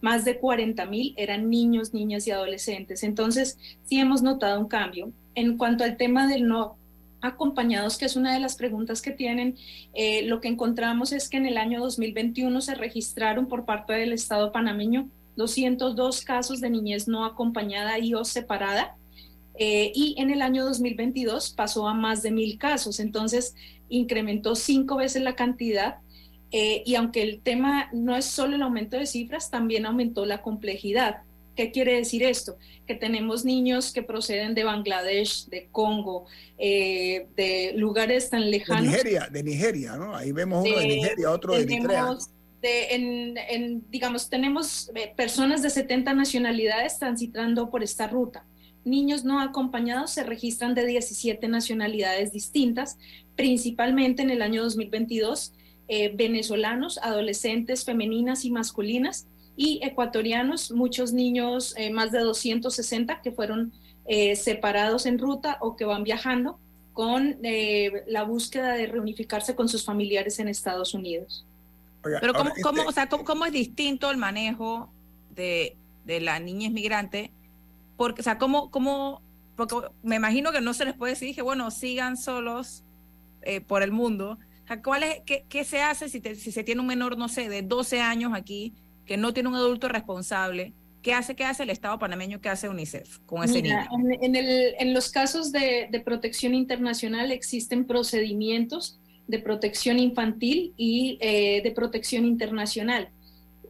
más de 40 mil eran niños, niñas y adolescentes. Entonces, sí hemos notado un cambio. En cuanto al tema del no acompañados, que es una de las preguntas que tienen, eh, lo que encontramos es que en el año 2021 se registraron por parte del Estado panameño 202 casos de niñez no acompañada y o separada. eh, y en el año 2022 pasó a más de mil casos, entonces incrementó cinco veces la cantidad eh, y aunque el tema no es solo el aumento de cifras, también aumentó la complejidad. ¿Qué quiere decir esto? Que tenemos niños que proceden de Bangladesh, de Congo, eh, de lugares tan lejanos. De Nigeria, de Nigeria, ¿no? Ahí vemos uno de, Nigeria, otro de Eritrea. en, digamos, tenemos personas de 70 nacionalidades transitando por esta ruta niños no acompañados se registran de 17 nacionalidades distintas, principalmente en el año 2022, eh, venezolanos, adolescentes femeninas y masculinas, y ecuatorianos, muchos niños, eh, más de 260 que fueron eh, separados en ruta o que van viajando con la búsqueda de reunificarse con sus familiares en Estados Unidos. Pero ¿cómo, cómo, este o sea, ¿cómo, es distinto el manejo de, de la niña inmigrante porque, o sea, ¿cómo, cómo, porque me imagino que no se les puede decir que, bueno, sigan solos eh, por el mundo. ¿Cuál es, qué, qué, se hace si, si se tiene un menor, no sé, de 12 años aquí, que no tiene un adulto responsable? ¿Qué hace, qué hace el Estado panameño, qué hace UNICEF con ese niño? En, en, el, en, los casos de, de protección internacional existen procedimientos de protección infantil y eh, de protección internacional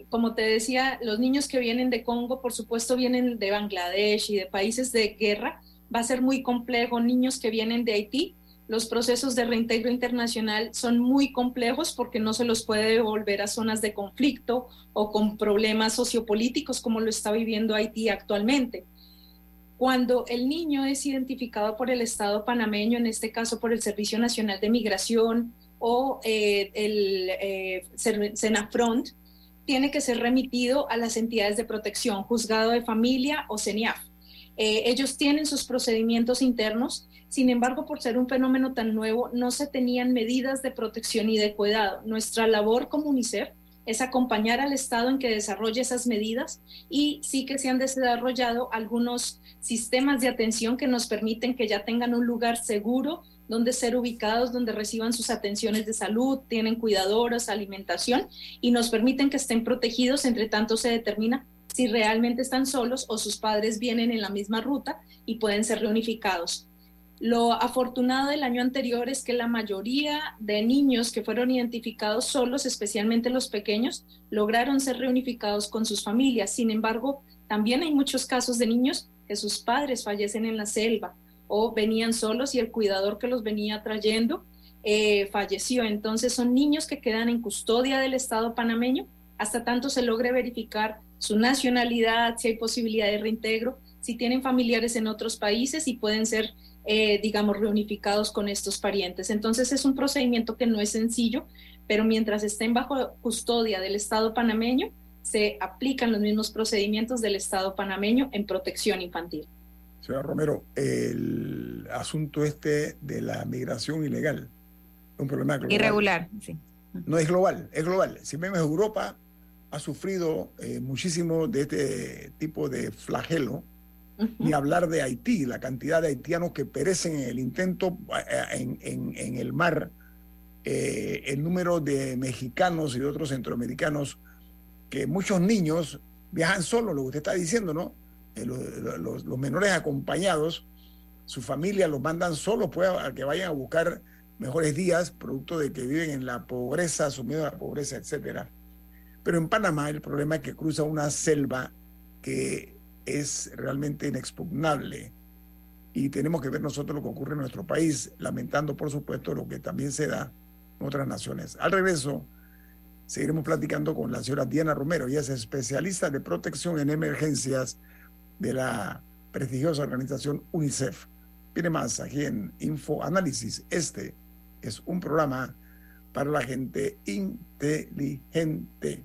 como te decía, los niños que vienen de Congo, por supuesto, vienen de Bangladesh y de países de guerra. Va a ser muy complejo. Niños que vienen de Haití, los procesos de reintegro internacional son muy complejos porque no se los puede devolver a zonas de conflicto o con problemas sociopolíticos como lo está viviendo Haití actualmente. Cuando el niño es identificado por el Estado panameño, en este caso por el Servicio Nacional de Migración o eh, el eh, Senafront, tiene que ser remitido a las entidades de protección, juzgado de familia o CENIAF. Eh, ellos tienen sus procedimientos internos, sin embargo, por ser un fenómeno tan nuevo, no se tenían medidas de protección y de cuidado. Nuestra labor como UNICEF es acompañar al Estado en que desarrolle esas medidas y sí que se han desarrollado algunos sistemas de atención que nos permiten que ya tengan un lugar seguro donde ser ubicados, donde reciban sus atenciones de salud, tienen cuidadoras, alimentación y nos permiten que estén protegidos, entre tanto se determina si realmente están solos o sus padres vienen en la misma ruta y pueden ser reunificados. Lo afortunado del año anterior es que la mayoría de niños que fueron identificados solos, especialmente los pequeños, lograron ser reunificados con sus familias. Sin embargo, también hay muchos casos de niños que sus padres fallecen en la selva o venían solos y el cuidador que los venía trayendo eh, falleció. Entonces son niños que quedan en custodia del Estado panameño hasta tanto se logre verificar su nacionalidad, si hay posibilidad de reintegro, si tienen familiares en otros países y pueden ser, eh, digamos, reunificados con estos parientes. Entonces es un procedimiento que no es sencillo, pero mientras estén bajo custodia del Estado panameño, se aplican los mismos procedimientos del Estado panameño en protección infantil. Señor Romero, el asunto este de la migración ilegal es un problema global. Irregular, sí. No es global, es global. Si vemos Europa ha sufrido eh, muchísimo de este tipo de flagelo, ni hablar de Haití, la cantidad de haitianos que perecen en el intento eh, en, el mar, eh, el número de mexicanos y de otros centroamericanos, que muchos niños viajan solos, lo que usted está diciendo, ¿no? Eh, los, menores acompañados, su familia los mandan solos pues, a que vayan a buscar mejores días, producto de que viven en la pobreza, sumidos a la pobreza, etcétera. Pero en Panamá el problema es que cruza una selva que es realmente inexpugnable y tenemos que ver nosotros lo que ocurre en nuestro país, lamentando por supuesto lo que también se da en otras naciones. Al regreso, seguiremos platicando con la señora Diana Romero, ella es especialista de protección en emergencias de la prestigiosa organización UNICEF. Viene más aquí en Info Análisis. Este es un programa para la gente inteligente.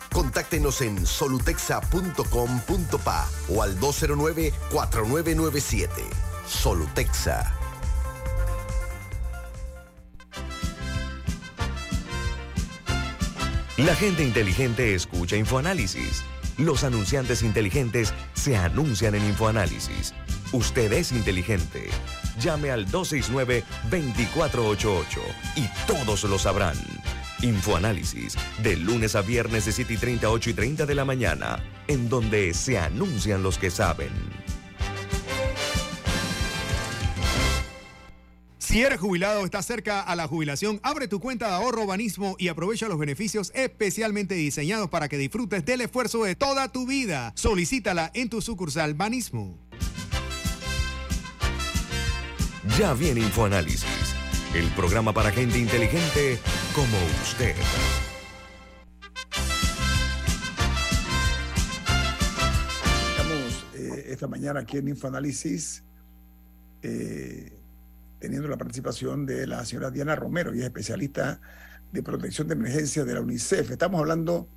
Contáctenos en solutexa.com.pa o al 209-4997. Solutexa. La gente inteligente escucha InfoAnálisis. Los anunciantes inteligentes se anuncian en InfoAnálisis. Usted es inteligente. Llame al 269-2488 y todos lo sabrán. Infoanálisis, de lunes a viernes de 7 y 30, 8 y 30 de la mañana, en donde se anuncian los que saben. Si eres jubilado o estás cerca a la jubilación, abre tu cuenta de ahorro Banismo y aprovecha los beneficios especialmente diseñados para que disfrutes del esfuerzo de toda tu vida. Solicítala en tu sucursal Banismo. Ya viene InfoAnálisis, el programa para gente inteligente como usted. Estamos eh, esta mañana aquí en InfoAnálisis eh, teniendo la participación de la señora Diana Romero, y es especialista de protección de emergencia de la UNICEF. Estamos hablando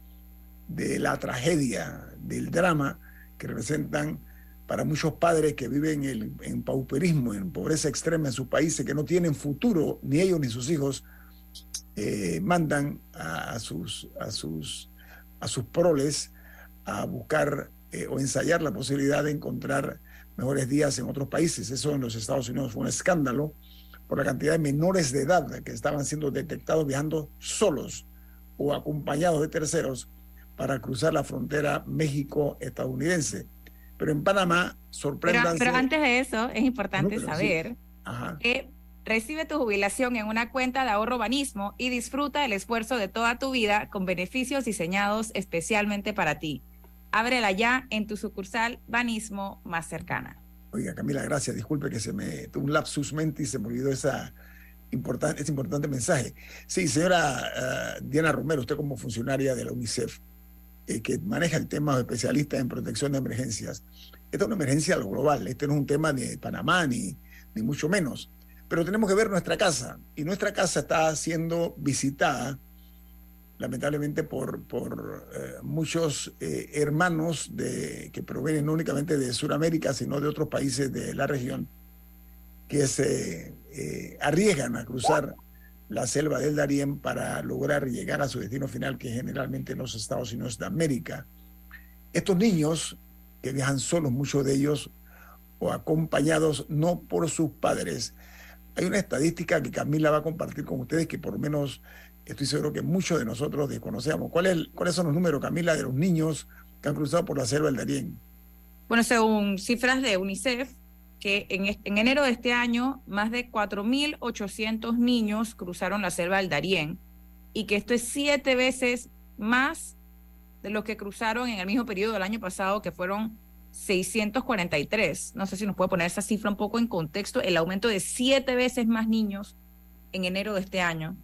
de la tragedia, del drama que representan para muchos padres que viven en, pauperismo, en pobreza extrema en sus países, que no tienen futuro, ni ellos ni sus hijos, eh, mandan a, a, sus, a, sus, a sus proles a buscar eh, o ensayar la posibilidad de encontrar mejores días en otros países. Eso en los Estados Unidos fue un escándalo por la cantidad de menores de edad que estaban siendo detectados viajando solos o acompañados de terceros para cruzar la frontera México-estadounidense. Pero en Panamá, sorprendan. Pero, pero, antes de eso, es importante no, saber sí. que recibe tu jubilación en una cuenta de ahorro banismo y disfruta del esfuerzo de toda tu vida con beneficios diseñados especialmente para ti. Ábrela ya en tu sucursal banismo más cercana. Oiga, Camila, gracias. Disculpe que se me tuvo un lapsus mentis y se me olvidó esa importante, ese importante mensaje. Sí, señora uh, Diana Romero, usted como funcionaria de la UNICEF, eh, que maneja el tema de especialistas en protección de emergencias. Esta es una emergencia global, este no es un tema de Panamá ni, ni mucho menos. Pero tenemos que ver nuestra casa y nuestra casa está siendo visitada lamentablemente por, por eh, muchos eh, hermanos que provienen no únicamente de Sudamérica, sino de otros países de la región, que se arriesgan a cruzar la selva del Darién para lograr llegar a su destino final, que generalmente en los Estados Unidos de América. Estos niños que viajan solos, muchos de ellos, o acompañados no por sus padres. Hay una estadística que Camila va a compartir con ustedes que por menos estoy seguro que muchos de nosotros desconocemos. ¿Cuál es, ¿Cuáles son los números, Camila, de los niños que han cruzado por la selva del Darién? Bueno, según cifras de UNICEF, que en, en enero de este año más de 4.800 niños cruzaron la selva del Darién y que esto es siete veces más de lo que cruzaron en el mismo periodo del año pasado, que fueron 643. No sé si nos puede poner esa cifra un poco en contexto, el aumento de siete veces más niños en enero de este año.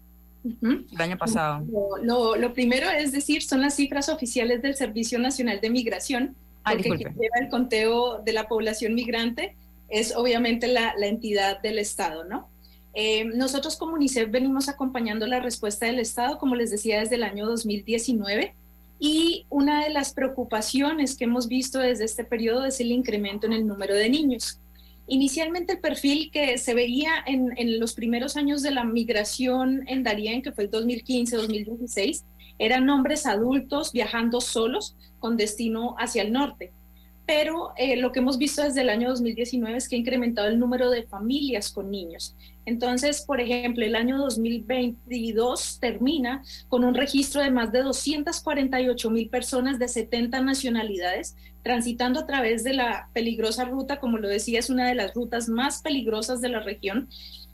Uh -huh. El año pasado. Lo, lo, primero es decir, son las cifras oficiales del Servicio Nacional de Migración, Ah, porque lleva el conteo de la población migrante es obviamente la, la entidad del Estado, ¿no? Eh, nosotros como UNICEF venimos acompañando la respuesta del Estado, como les decía, desde el año 2019. Y una de las preocupaciones que hemos visto desde este periodo es el incremento en el número de niños. Inicialmente el perfil que se veía en, en los primeros años de la migración en Darién, que fue el 2015-2016, eran hombres adultos viajando solos con destino hacia el norte. Pero eh, lo que hemos visto desde el año 2019 es que ha incrementado el número de familias con niños. Entonces, por ejemplo, el año 2022 termina con un registro de más de 248 mil personas de 70 nacionalidades transitando a través de la peligrosa ruta, como lo decía, es una de las rutas más peligrosas de la región.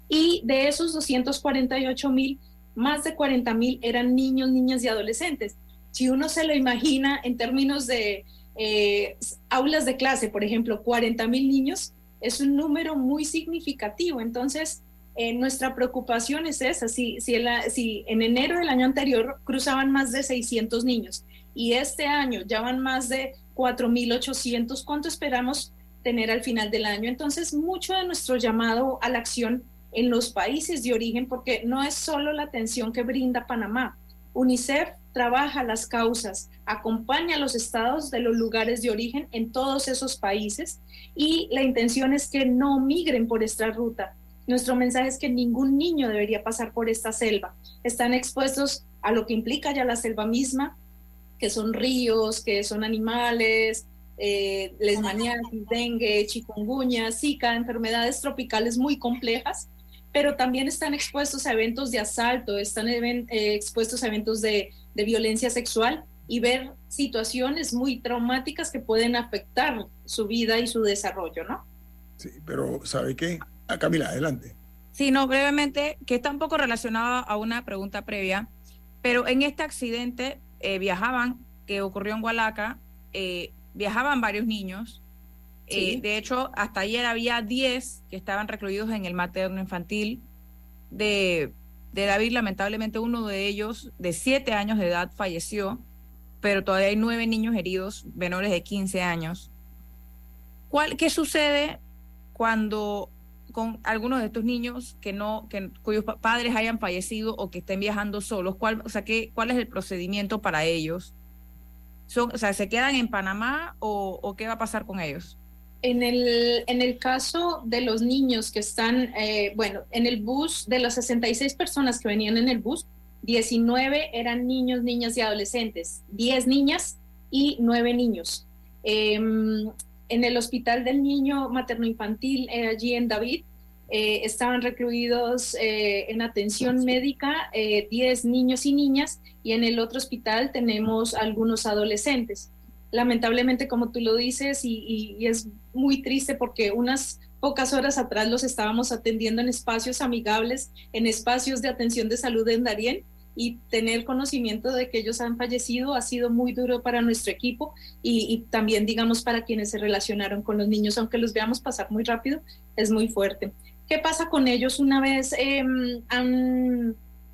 Y de esos 248 mil, más de 40 mil eran niños, niñas y adolescentes. Si uno se lo imagina en términos de eh, aulas de clase, por ejemplo, 40 mil niños, es un número muy significativo. Entonces, eh, nuestra preocupación es esa. Si, si, en enero del año anterior cruzaban más de 600 niños y este año ya van más de 4.800, ¿cuánto esperamos tener al final del año? Entonces, mucho de nuestro llamado a la acción en los países de origen, porque no es solo la atención que brinda Panamá. UNICEF trabaja las causas, acompaña a los estados de los lugares de origen en todos esos países y la intención es que no migren por esta ruta. Nuestro mensaje es que ningún niño debería pasar por esta selva. Están expuestos a lo que implica ya la selva misma, que son ríos, que son animales, eh, lesmaniasis, dengue, chikungunya, zika, enfermedades tropicales muy complejas, pero también están expuestos a eventos de asalto, están eh, expuestos a eventos de, de violencia sexual y ver situaciones muy traumáticas que pueden afectar su vida y su desarrollo, ¿no? Sí, pero ¿sabe qué? Ah, Camila, adelante. Sí, no, brevemente, que está un poco relacionado a una pregunta previa, pero en este accidente eh, viajaban, que ocurrió en Hualaca, eh, viajaban varios niños. Eh, de hecho, hasta ayer había 10 que estaban recluidos en el materno infantil de, de David. Lamentablemente, uno de ellos, de 7 años de edad, falleció, pero todavía hay 9 niños heridos menores de 15 años. ¿Cuál, ¿Qué sucede cuando con algunos de estos niños que no, que, cuyos padres hayan fallecido o que estén viajando solos? ¿Cuál, o sea, ¿qué, ¿Cuál es el procedimiento para ellos? Son, o sea, ¿se quedan en Panamá o, qué va a pasar con ellos? En el, en el caso de los niños que están, eh, bueno, en el bus, de las 66 personas que venían en el bus, 19 eran niños, niñas y adolescentes, 10 niñas y 9 niños. Em, en el Hospital del Niño Materno-Infantil, eh, allí en David, eh, estaban recluidos eh, en atención médica 10 niños y niñas y en el otro hospital tenemos algunos adolescentes. Lamentablemente, como tú lo dices, y, es muy triste porque unas pocas horas atrás los estábamos atendiendo en espacios amigables, en espacios de atención de salud en Darien, y tener conocimiento de que ellos han fallecido ha sido muy duro para nuestro equipo y, también, digamos, para quienes se relacionaron con los niños, aunque los veamos pasar muy rápido, es muy fuerte. ¿Qué pasa con ellos una vez em,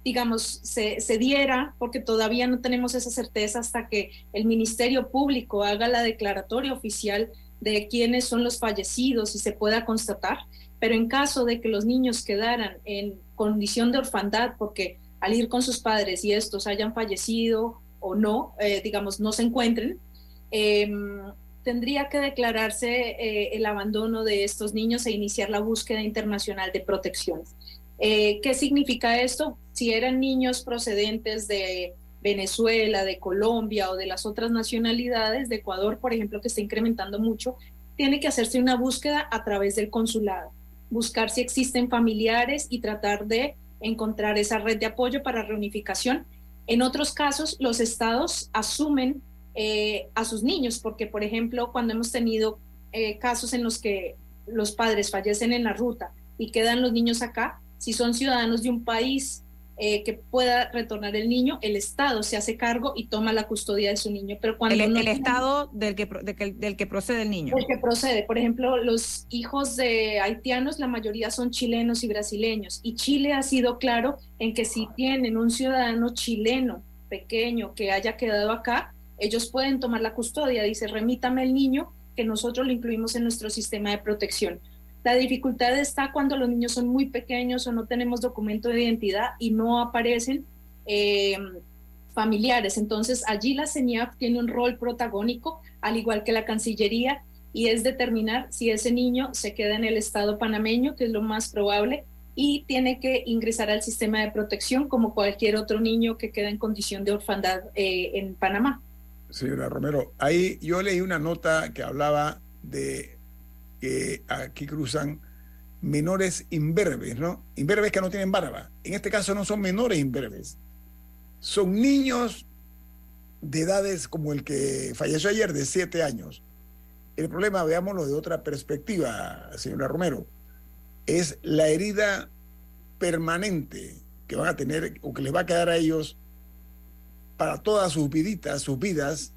digamos, se, se, diera, porque todavía no tenemos esa certeza hasta que el Ministerio Público haga la declaratoria oficial de quiénes son los fallecidos y se pueda constatar, pero en caso de que los niños quedaran en condición de orfandad, porque al ir con sus padres y estos hayan fallecido o no, eh, digamos, no se encuentren, em, tendría que declararse eh, el abandono de estos niños e iniciar la búsqueda internacional de protección. Eh, ¿Qué significa esto? Si eran niños procedentes de Venezuela, de Colombia o de las otras nacionalidades, de Ecuador, por ejemplo, que está incrementando mucho, tiene que hacerse una búsqueda a través del consulado, buscar si existen familiares y tratar de encontrar esa red de apoyo para reunificación. En otros casos, los estados asumen eh, a sus niños, porque, por ejemplo, cuando hemos tenido eh, casos en los que los padres fallecen en la ruta y quedan los niños acá, si son ciudadanos de un país eh, que pueda retornar el niño, el Estado se hace cargo y toma la custodia de su niño. Pero cuando el, Estado del que, del que procede el niño. Del que procede. Por ejemplo, los hijos de haitianos, la mayoría son chilenos y brasileños. Y Chile ha sido claro en que si tienen un ciudadano chileno pequeño que haya quedado acá, ellos pueden tomar la custodia. Dice, remítame el niño, que nosotros lo incluimos en nuestro sistema de protección. La dificultad está cuando los niños son muy pequeños o no tenemos documento de identidad y no aparecen eh, familiares. Entonces allí la CENIAF tiene un rol protagónico, al igual que la Cancillería, y es determinar si ese niño se queda en el Estado panameño, que es lo más probable, y tiene que ingresar al sistema de protección como cualquier otro niño que queda en condición de orfandad eh, en Panamá. Señora Romero, ahí yo leí una nota que hablaba de que aquí cruzan menores imberbes, ¿no? Imberbes que no tienen barba. En este caso no son menores imberbes, son niños de edades como el que falleció ayer, de siete años. El problema, veámoslo de otra perspectiva, señora Romero, es la herida permanente que van a tener o que les va a quedar a ellos para todas sus viditas, sus vidas,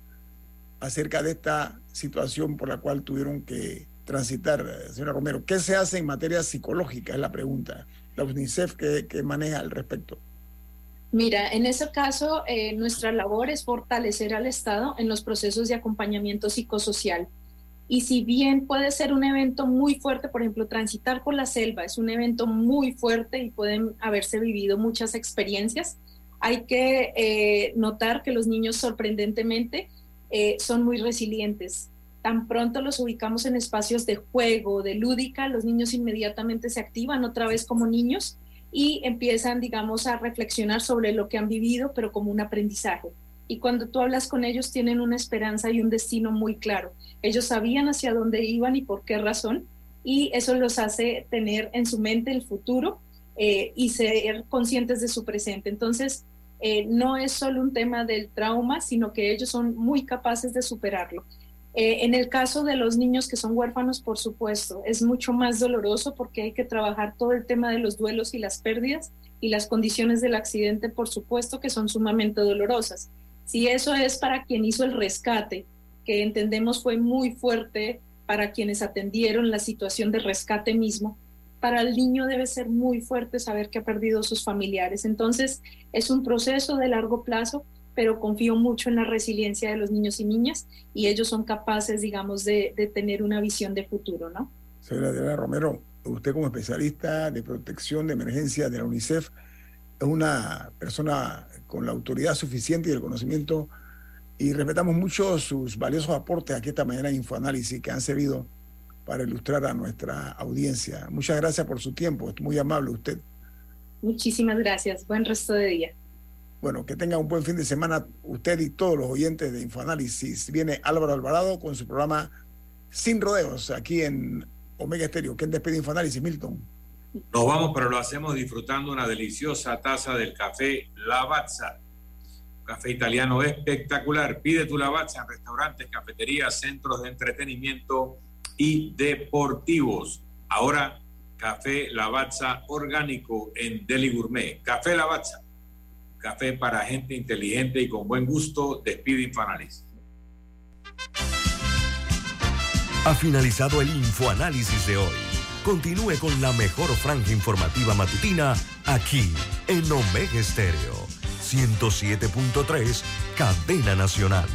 acerca de esta situación por la cual tuvieron que transitar, eh, señora Romero? ¿Qué se hace en materia psicológica? Es la pregunta. La UNICEF, ¿qué, maneja al respecto? Mira, en ese caso, eh, nuestra labor es fortalecer al Estado en los procesos de acompañamiento psicosocial. Y si bien puede ser un evento muy fuerte, por ejemplo, transitar por la selva es un evento muy fuerte y pueden haberse vivido muchas experiencias, hay que eh, notar que los niños sorprendentemente son muy resilientes. Tan pronto los ubicamos en espacios de juego, de lúdica, los niños inmediatamente se activan otra vez como niños y empiezan, digamos, a reflexionar sobre lo que han vivido, pero como un aprendizaje. Y cuando tú hablas con ellos, tienen una esperanza y un destino muy claro. Ellos sabían hacia dónde iban y por qué razón, y eso los hace tener en su mente el futuro eh, y ser conscientes de su presente. Entonces, eh, no es solo un tema del trauma, sino que ellos son muy capaces de superarlo. Eh, en el caso de los niños que son huérfanos, por supuesto, es mucho más doloroso porque hay que trabajar todo el tema de los duelos y las pérdidas y las condiciones del accidente, por supuesto, que son sumamente dolorosas. Si eso es para quien hizo el rescate, que entendemos fue muy fuerte para quienes atendieron la situación de rescate mismo, para el niño debe ser muy fuerte saber que ha perdido sus familiares. Entonces, es un proceso de largo plazo pero confío mucho en la resiliencia de los niños y niñas y ellos son capaces, digamos, de, tener una visión de futuro, ¿no? Señora Adriana Romero, usted como especialista de protección de emergencia de la UNICEF es una persona con la autoridad suficiente y el conocimiento y respetamos mucho sus valiosos aportes aquí esta mañana en Infoanálisis que han servido para ilustrar a nuestra audiencia. Muchas gracias por su tiempo, es muy amable usted. Muchísimas gracias, buen resto de día. Bueno, que tenga un buen fin de semana usted y todos los oyentes de Infoanálisis. Viene Álvaro Alvarado con su programa Sin Rodeos aquí en Omega Estéreo. ¿Quién despide Infoanálisis, Milton? Nos vamos, pero lo hacemos disfrutando una deliciosa taza del café Lavazza. Café italiano espectacular. Pide tu Lavazza en restaurantes, cafeterías, centros de entretenimiento y deportivos. Ahora, café Lavazza orgánico en Deli Gourmet. Café Lavazza Café para gente inteligente y con buen gusto. Despide Infoanálisis. Ha finalizado el Infoanálisis de hoy. Continúe con la mejor franja informativa matutina aquí en Omega Estéreo 107.3, Cadena Nacional.